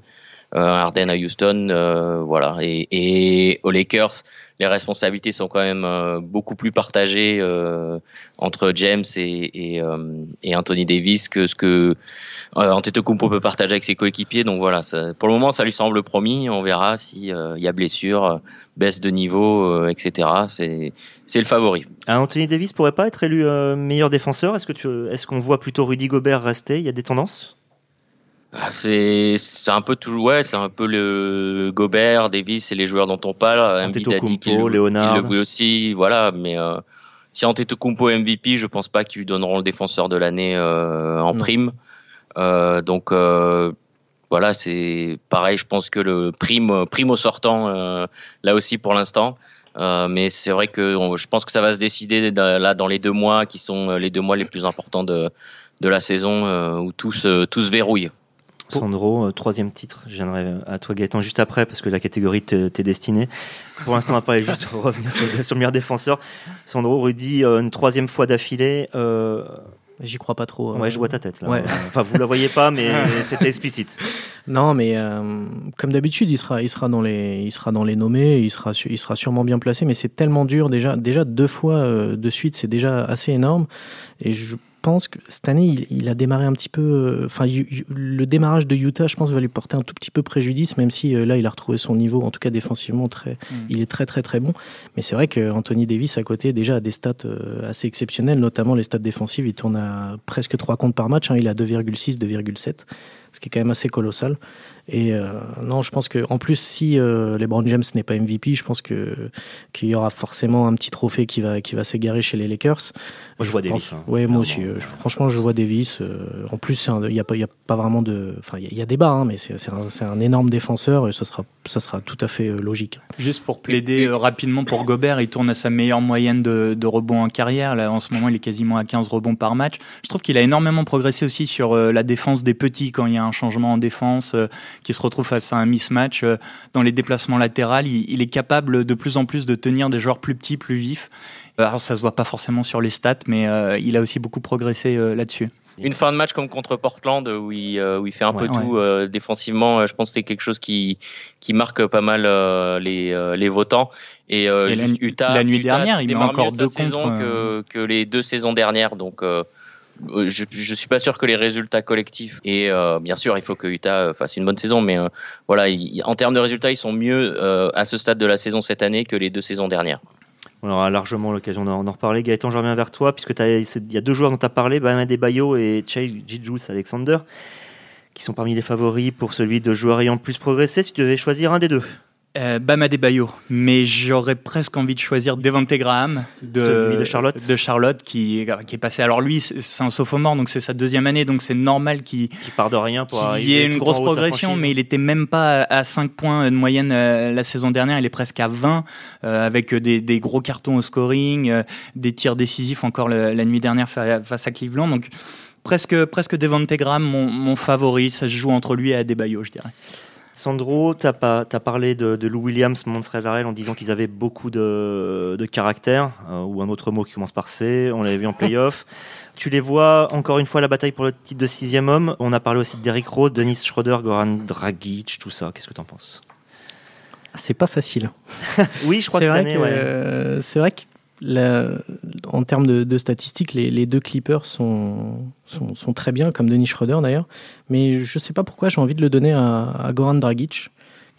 Speaker 3: un Harden à Houston, voilà, et, aux Lakers les responsabilités sont quand même euh, beaucoup plus partagées euh, entre James et, euh, Anthony Davis que ce que Antetokounmpo peut partager avec ses coéquipiers. Donc voilà, pour le moment, ça lui semble promis. On verra s'il y a blessure, baisse de niveau, etc. C'est le favori.
Speaker 1: Ah, Anthony Davis pourrait pas être élu meilleur défenseur? Est-ce que tu est-ce qu'on voit plutôt Rudy Gobert rester? Il y a des tendances?
Speaker 3: C'est c'est un peu toujours ouais c'est un peu le Gobert Davis et les joueurs dont on parle
Speaker 1: Embiid a dit qu'il le
Speaker 3: aussi voilà mais euh, si Antetokounmpo MVP je pense pas qu'ils lui donneront le défenseur de l'année euh, en prime. Euh, donc euh, voilà c'est pareil je pense que le prime prime au sortant euh, là aussi pour l'instant. Mais c'est vrai que je pense que ça va se décider là dans les deux mois qui sont les deux mois les plus importants de de la saison où tout se, tout se verrouille.
Speaker 1: Sandro, euh, troisième titre. Je viendrai à toi, Gaëtan, juste après, parce que la catégorie t'est destinée. Pour l'instant, on va pas juste revenir sur, le meilleur défenseur. Sandro, Rudy, euh, une troisième fois d'affilée. Euh,
Speaker 4: J'y crois pas trop.
Speaker 1: Ouais, je vois ta tête. Là. Enfin, vous la voyez pas, mais c'était explicite.
Speaker 4: Non, mais comme d'habitude, il sera, il sera dans les, il sera dans les nommés, il sera, il sera sûrement bien placé. Mais c'est tellement dur déjà, déjà deux fois de suite, c'est déjà assez énorme. Et je pense que cette année, il, a démarré un petit peu. Euh, enfin, le démarrage de Utah, je pense, va lui porter un tout petit peu préjudice, même si euh, là, il a retrouvé son niveau, en tout cas défensivement, très, mm. il est très, très, très bon. Mais c'est vrai qu'Anthony Davis, à côté, déjà a des stats euh, assez exceptionnelles, notamment les stats défensives. Il tourne à presque 3 comptes par match. Hein, il a 2,6, 2,7, ce qui est quand même assez colossal. Et euh, non, je pense que en plus, si euh, LeBron James n'est pas MVP, je pense que qu'il y aura forcément un petit trophée qui va qui va s'égarer chez les Lakers.
Speaker 1: Moi, je vois Davis. Hein,
Speaker 4: oui, moi aussi. Euh, franchement, je vois Davis. Euh, en plus, il n'y a pas il a pas vraiment de, enfin, il y, a débat, hein, mais c'est un, un, énorme défenseur et ça sera ça sera tout à fait logique.
Speaker 2: Juste pour plaider rapidement pour Gobert, il tourne à sa meilleure moyenne de, de rebonds en carrière. Là, en ce moment, il est quasiment à 15 rebonds par match. Je trouve qu'il a énormément progressé aussi sur la défense des petits quand il y a un changement en défense, qui se retrouve face à un mismatch dans les déplacements latéraux, il, il, est capable de plus en plus de tenir des joueurs plus petits, plus vifs. Alors ça se voit pas forcément sur les stats, mais il a aussi beaucoup progressé là-dessus.
Speaker 3: Une fin de match comme contre Portland où il, où il fait un peu tout défensivement, je pense que c'est quelque chose qui, qui marque pas mal les, les votants. Et,
Speaker 2: la, Utah, la nuit dernière, il met encore deux
Speaker 3: contre que, que les deux saisons dernières, donc euh, je, je suis pas sûr que les résultats collectifs et euh, bien sûr il faut que Utah euh, fasse une bonne saison mais voilà en termes de résultats ils sont mieux à ce stade de la saison cette année que les deux saisons dernières.
Speaker 1: On aura largement l'occasion d'en reparler. Gaëtan, je reviens vers toi, puisque il y a deux joueurs dont tu as parlé, Bama Bayo et Chey Jijus Alexander, qui sont parmi les favoris pour celui de joueurs ayant plus progressé. Si tu devais choisir un des deux
Speaker 2: euh, Bam Adebayo, mais j'aurais presque envie de choisir Devante Graham de,
Speaker 1: de Charlotte,
Speaker 2: de Charlotte qui, qui est passé. Alors lui, c'est un sophomore, donc c'est sa deuxième année, donc c'est normal qu'il
Speaker 1: qui part de rien pour arriver.
Speaker 2: Il y ait une grosse progression, mais il était même pas à 5 points de moyenne euh, la saison dernière. Il est presque à 20 euh, avec des, des, gros cartons au scoring, euh, des tirs décisifs encore la, nuit dernière face à Cleveland. Donc presque presque Devante Graham, mon, mon favori. Ça se joue entre lui et Adebayo, je dirais.
Speaker 1: Sandro, tu as, parlé de, Lou Williams, Montreal en disant qu'ils avaient beaucoup de, caractère, euh, ou un autre mot qui commence par C. On l'avait vu en playoff. tu les vois encore une fois à la bataille pour le titre de sixième homme. On a parlé aussi de Derrick Rose, Denis Schroeder, Goran Dragic, tout ça. Qu'est-ce que tu en penses?
Speaker 4: C'est pas facile.
Speaker 1: oui, je crois que cette année,
Speaker 4: C'est vrai que en termes de, statistiques, les, deux clippers sont, sont, très bien, comme Denis Schroeder d'ailleurs. Mais je ne sais pas pourquoi j'ai envie de le donner à, à Goran Dragic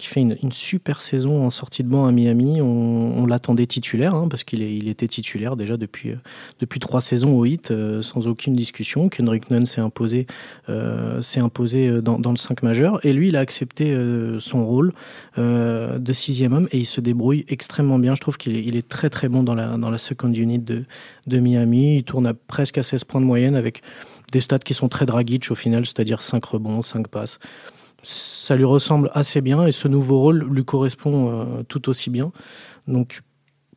Speaker 4: qui fait une, super saison en sortie de banc à Miami. On, l'attendait titulaire, hein, parce qu'il il était titulaire déjà depuis, euh, depuis trois saisons au hit, euh, sans aucune discussion. Kendrick Nunn s'est imposé, euh, imposé dans, le 5 majeur, et lui, il a accepté son rôle de sixième homme, et il se débrouille extrêmement bien. Je trouve qu'il est, très très bon dans la, dans la second unit de, de Miami. Il tourne à presque à 16 points de moyenne, avec des stats qui sont très dragiques au final, c'est-à-dire 5 rebonds, 5 passes ça lui ressemble assez bien et ce nouveau rôle lui correspond euh, tout aussi bien. Donc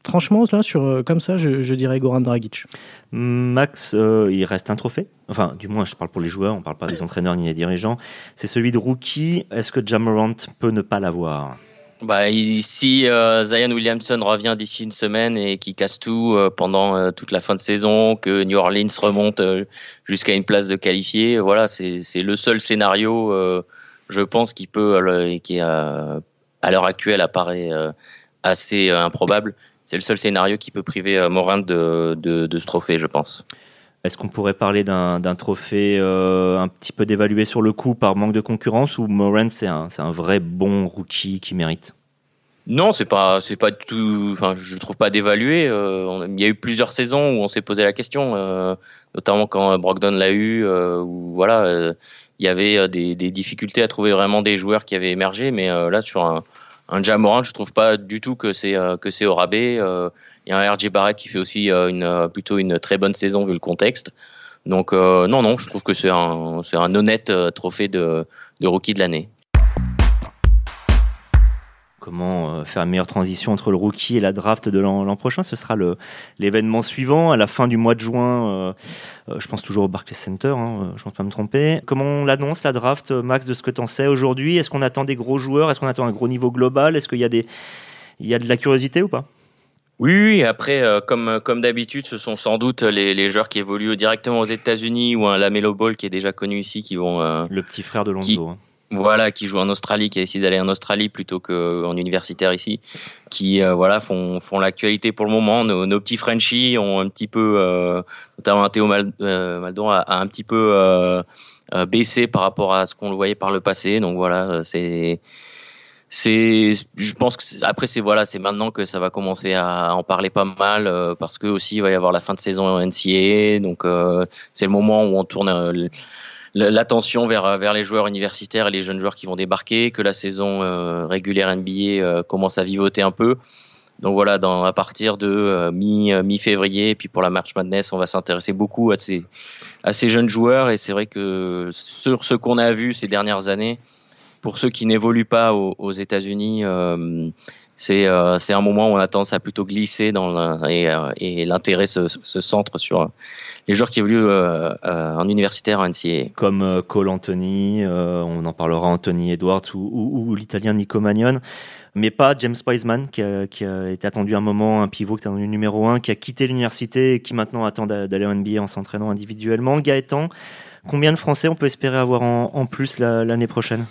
Speaker 4: franchement, là, sur, euh, comme ça, je, dirais Goran Dragic.
Speaker 1: Max, euh, il reste un trophée. Enfin, du moins, je parle pour les joueurs, on ne parle pas des entraîneurs ni des dirigeants. C'est celui de rookie. Est-ce que Jamorant peut ne pas l'avoir?
Speaker 3: Bah, si Zion Williamson revient d'ici une semaine et qu'il casse tout pendant toute la fin de saison, que New Orleans remonte jusqu'à une place de qualifié, voilà, c'est le seul scénario je pense qu'il peut, euh, qui à l'heure actuelle apparaît euh, assez euh, improbable. C'est le seul scénario qui peut priver Morin de, de, ce trophée, je pense.
Speaker 1: Est-ce qu'on pourrait parler d'un trophée un petit peu dévalué sur le coup par manque de concurrence ou Moran c'est un, un, vrai bon rookie qui mérite?
Speaker 3: Non, c'est pas c'est pas tout. Enfin, je trouve pas dévalué. il y a eu plusieurs saisons où on s'est posé la question, notamment quand Brogdon l'a eu. ou voilà, il y avait euh, des, difficultés à trouver vraiment des joueurs qui avaient émergé, mais euh, là sur un, un Jamoran, je trouve pas du tout que c'est euh, que c'est au rabais. Il y a un RJ Barrett qui fait aussi une plutôt une très bonne saison vu le contexte. Donc non non, je trouve que c'est un c'est un honnête trophée de de rookie de l'année
Speaker 1: comment euh, faire une meilleure transition entre le rookie et la draft de l'an prochain. Ce sera l'événement suivant à la fin du mois de juin. Euh, euh, je pense toujours au Barclays Center, hein, je ne pense pas me tromper. Comment on l'annonce la draft, Max, de ce que tu en sais aujourd'hui? Est-ce qu'on attend des gros joueurs? Est-ce qu'on attend un gros niveau global? Est-ce qu'il y a des il y a de la curiosité ou pas?
Speaker 3: Oui, après, comme, comme d'habitude, ce sont sans doute les, les, joueurs qui évoluent directement aux États-Unis ou un Lamelo Ball qui est déjà connu ici qui vont.
Speaker 1: le petit frère de Lonzo. Hein.
Speaker 3: Voilà, qui joue en Australie, qui a décidé d'aller en Australie plutôt qu'en universitaire ici, qui euh, voilà font, font l'actualité pour le moment. Nos, nos, petits Frenchies ont un petit peu, euh, notamment Théo Mal, euh, Maldon a, un petit peu euh, baissé par rapport à ce qu'on le voyait par le passé. Donc voilà, c'est c'est je pense que après c'est voilà c'est maintenant que ça va commencer à en parler pas mal parce que aussi il va y avoir la fin de saison NCAA donc c'est le moment où on tourne l'attention vers vers les joueurs universitaires et les jeunes joueurs qui vont débarquer, que la saison euh, régulière NBA euh, commence à vivoter un peu. Donc voilà, dans, à partir de euh, mi mi février, puis pour la March Madness, on va s'intéresser beaucoup à ces à ces jeunes joueurs et c'est vrai que sur ce qu'on a vu ces dernières années, pour ceux qui n'évoluent pas aux, aux États-Unis, c'est c'est un moment où on a tendance à plutôt glisser dans et, et l'intérêt se, se, centre sur les joueurs qui évoluent en universitaire en NCAA.
Speaker 1: Comme Cole Anthony, on en parlera Anthony Edwards ou, ou, ou l'italien Nico Magnon mais pas James Wiseman, qui a, qui a été attendu un moment, un pivot qui est attendu numéro un, qui a quitté l'université et qui maintenant attend d'aller en NBA en s'entraînant individuellement. Gaëtan, combien de Français on peut espérer avoir en, en plus l'année prochaine?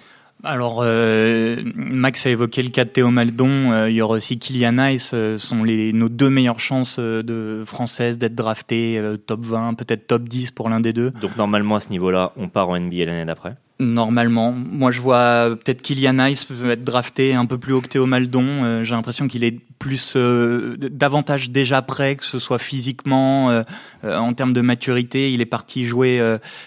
Speaker 2: Alors, euh, Max a évoqué le cas de Théo Maldon. Euh, il y aura aussi Kylian Ice. Euh, sont les, nos deux meilleures chances de françaises d'être draftés top 20, peut-être top 10 pour l'un des deux.
Speaker 1: Donc normalement à ce niveau-là, on part en NBA l'année d'après.
Speaker 2: Normalement, moi je vois peut-être Kylian Ice peut être drafté un peu plus haut que Théo Maldon. Euh, j'ai l'impression qu'il est plus euh, davantage déjà prêt, que ce soit physiquement, euh, en termes de maturité. Il est parti jouer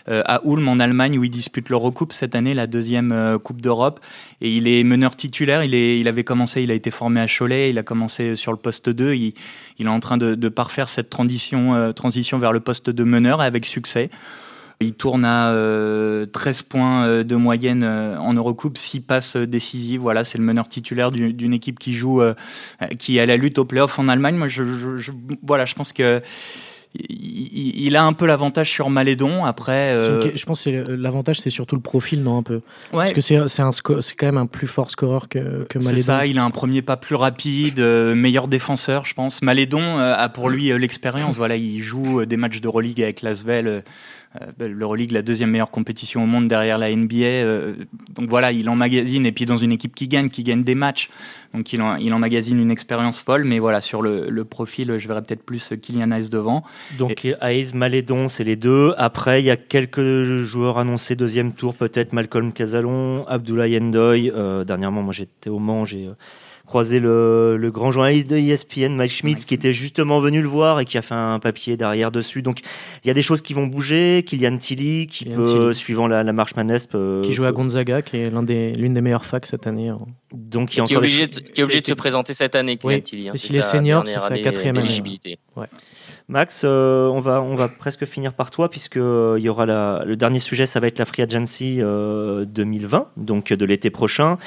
Speaker 2: à Ulm en Allemagne où il dispute l'Eurocoupe cette année, la deuxième Coupe d'Europe, et il est meneur titulaire. Il est, il avait commencé, il a été formé à Cholet, il a commencé sur le poste 2. Il, il est en train de, de parfaire cette transition, transition vers le poste de meneur avec succès. Il tourne à 13 euh, points euh, de moyenne euh, en Eurocoupe, 6 passes décisives. Voilà, c'est le meneur titulaire d'une équipe qui joue, qui est à la lutte au playoff en Allemagne. Moi, je, je, voilà, je pense que il, a un peu l'avantage sur Malédon. Après,
Speaker 4: je pense que l'avantage, c'est surtout le profil, non un peu? Parce que c'est c'est quand même un plus fort scoreur que, que Malédon.
Speaker 2: C'est ça. Il a un premier pas plus rapide, meilleur défenseur, je pense. Malédon a pour lui l'expérience. Voilà, il joue des matchs de Euroleague avec Lasvel L'Euroleague, la deuxième meilleure compétition au monde derrière la NBA. Euh, donc voilà, il emmagasine, et puis dans une équipe qui gagne, qui gagne des matchs. Donc il, en, il emmagasine une expérience folle, mais voilà, sur le, profil, je verrais peut-être plus Kylian Hayes devant.
Speaker 1: Donc Hayes, Malédon, c'est les deux. Après, il y a quelques joueurs annoncés deuxième tour, peut-être Malcolm Casalon, Abdoulaye Endoy. Euh, dernièrement, moi j'étais au Mans, j'ai croisé le, le, grand journaliste de ESPN, Mike Schmitz, qui était justement venu le voir et qui a fait un papier derrière dessus. Donc, il y a des choses qui vont bouger. Kylian Tilly, qui peut, suivant la, la marche manespe,
Speaker 4: qui joue à Gonzaga, qui est l'une des, l'une des meilleures facs cette année. Hein.
Speaker 3: Donc, qui, est, obligé de, qui est obligé de se présenter cette année, Kylian Tilly.
Speaker 4: Hein, S'il est senior, c'est sa quatrième année.
Speaker 1: Ouais. Max, euh, on, va, on va presque finir par toi, puisque euh, il y aura la, le dernier sujet, ça va être la Free Agency euh, 2020, donc de l'été prochain.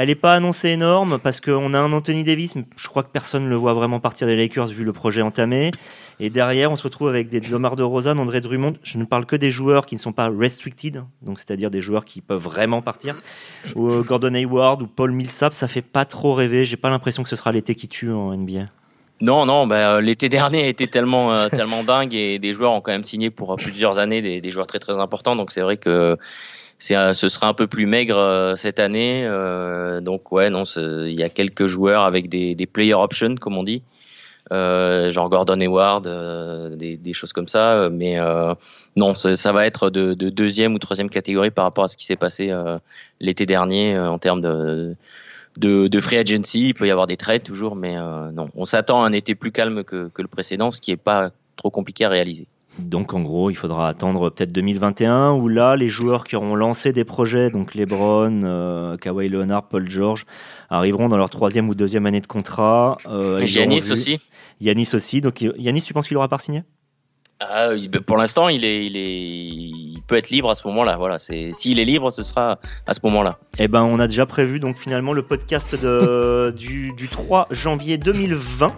Speaker 1: Elle n'est pas annoncée énorme parce qu'on a un Anthony Davis, mais je crois que personne ne le voit vraiment partir des Lakers vu le projet entamé. Et derrière, on se retrouve avec des Lomar de Rosa, André Drummond. Je ne parle que des joueurs qui ne sont pas restricted, donc c'est-à-dire des joueurs qui peuvent vraiment partir. Ou euh, Gordon Hayward ou Paul Millsap, ça fait pas trop rêver. J'ai pas l'impression que ce sera l'été qui tue en NBA.
Speaker 3: Non, non, bah, euh, l'été dernier a été tellement, euh, tellement dingue et des joueurs ont quand même signé pour plusieurs années, des, des joueurs très très importants. Donc c'est vrai que c'est ce sera un peu plus maigre euh, cette année. Euh, donc ouais, non, il y a quelques joueurs avec des, des player options comme on dit, euh, genre Gordon Hayward, euh, des, des, choses comme ça. Mais euh, non, ça, va être de, de, deuxième ou troisième catégorie par rapport à ce qui s'est passé l'été dernier en termes de, de, de, free agency. Il peut y avoir des trades toujours, mais non, on s'attend à un été plus calme que, que le précédent, ce qui est pas trop compliqué à réaliser.
Speaker 1: Donc en gros, il faudra attendre peut-être 2021 où là, les joueurs qui auront lancé des projets, donc LeBron, euh, Kawhi Leonard, Paul George, arriveront dans leur troisième ou deuxième année de contrat.
Speaker 3: Euh, Yanis aussi.
Speaker 1: Yanis aussi. Donc Yanis, tu penses qu'il aura pas signé?
Speaker 3: Ah, pour l'instant, il est, il est, il peut être libre à ce moment-là. Voilà, c'est, s'il est libre, ce sera à ce moment-là.
Speaker 1: Eh ben, on a déjà prévu donc finalement le podcast de, du, du 3 janvier 2020.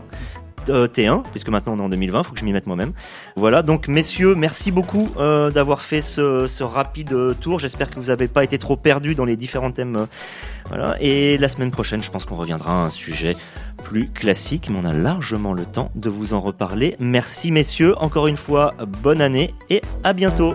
Speaker 1: Euh, T1, puisque maintenant on est en 2020, il faut que je m'y mette moi-même. Voilà, donc messieurs, merci beaucoup euh, d'avoir fait ce, rapide tour. J'espère que vous n'avez pas été trop perdus dans les différents thèmes. Euh. Et la semaine prochaine, je pense qu'on reviendra à un sujet plus classique, mais on a largement le temps de vous en reparler. Merci messieurs, encore une fois, bonne année et à bientôt.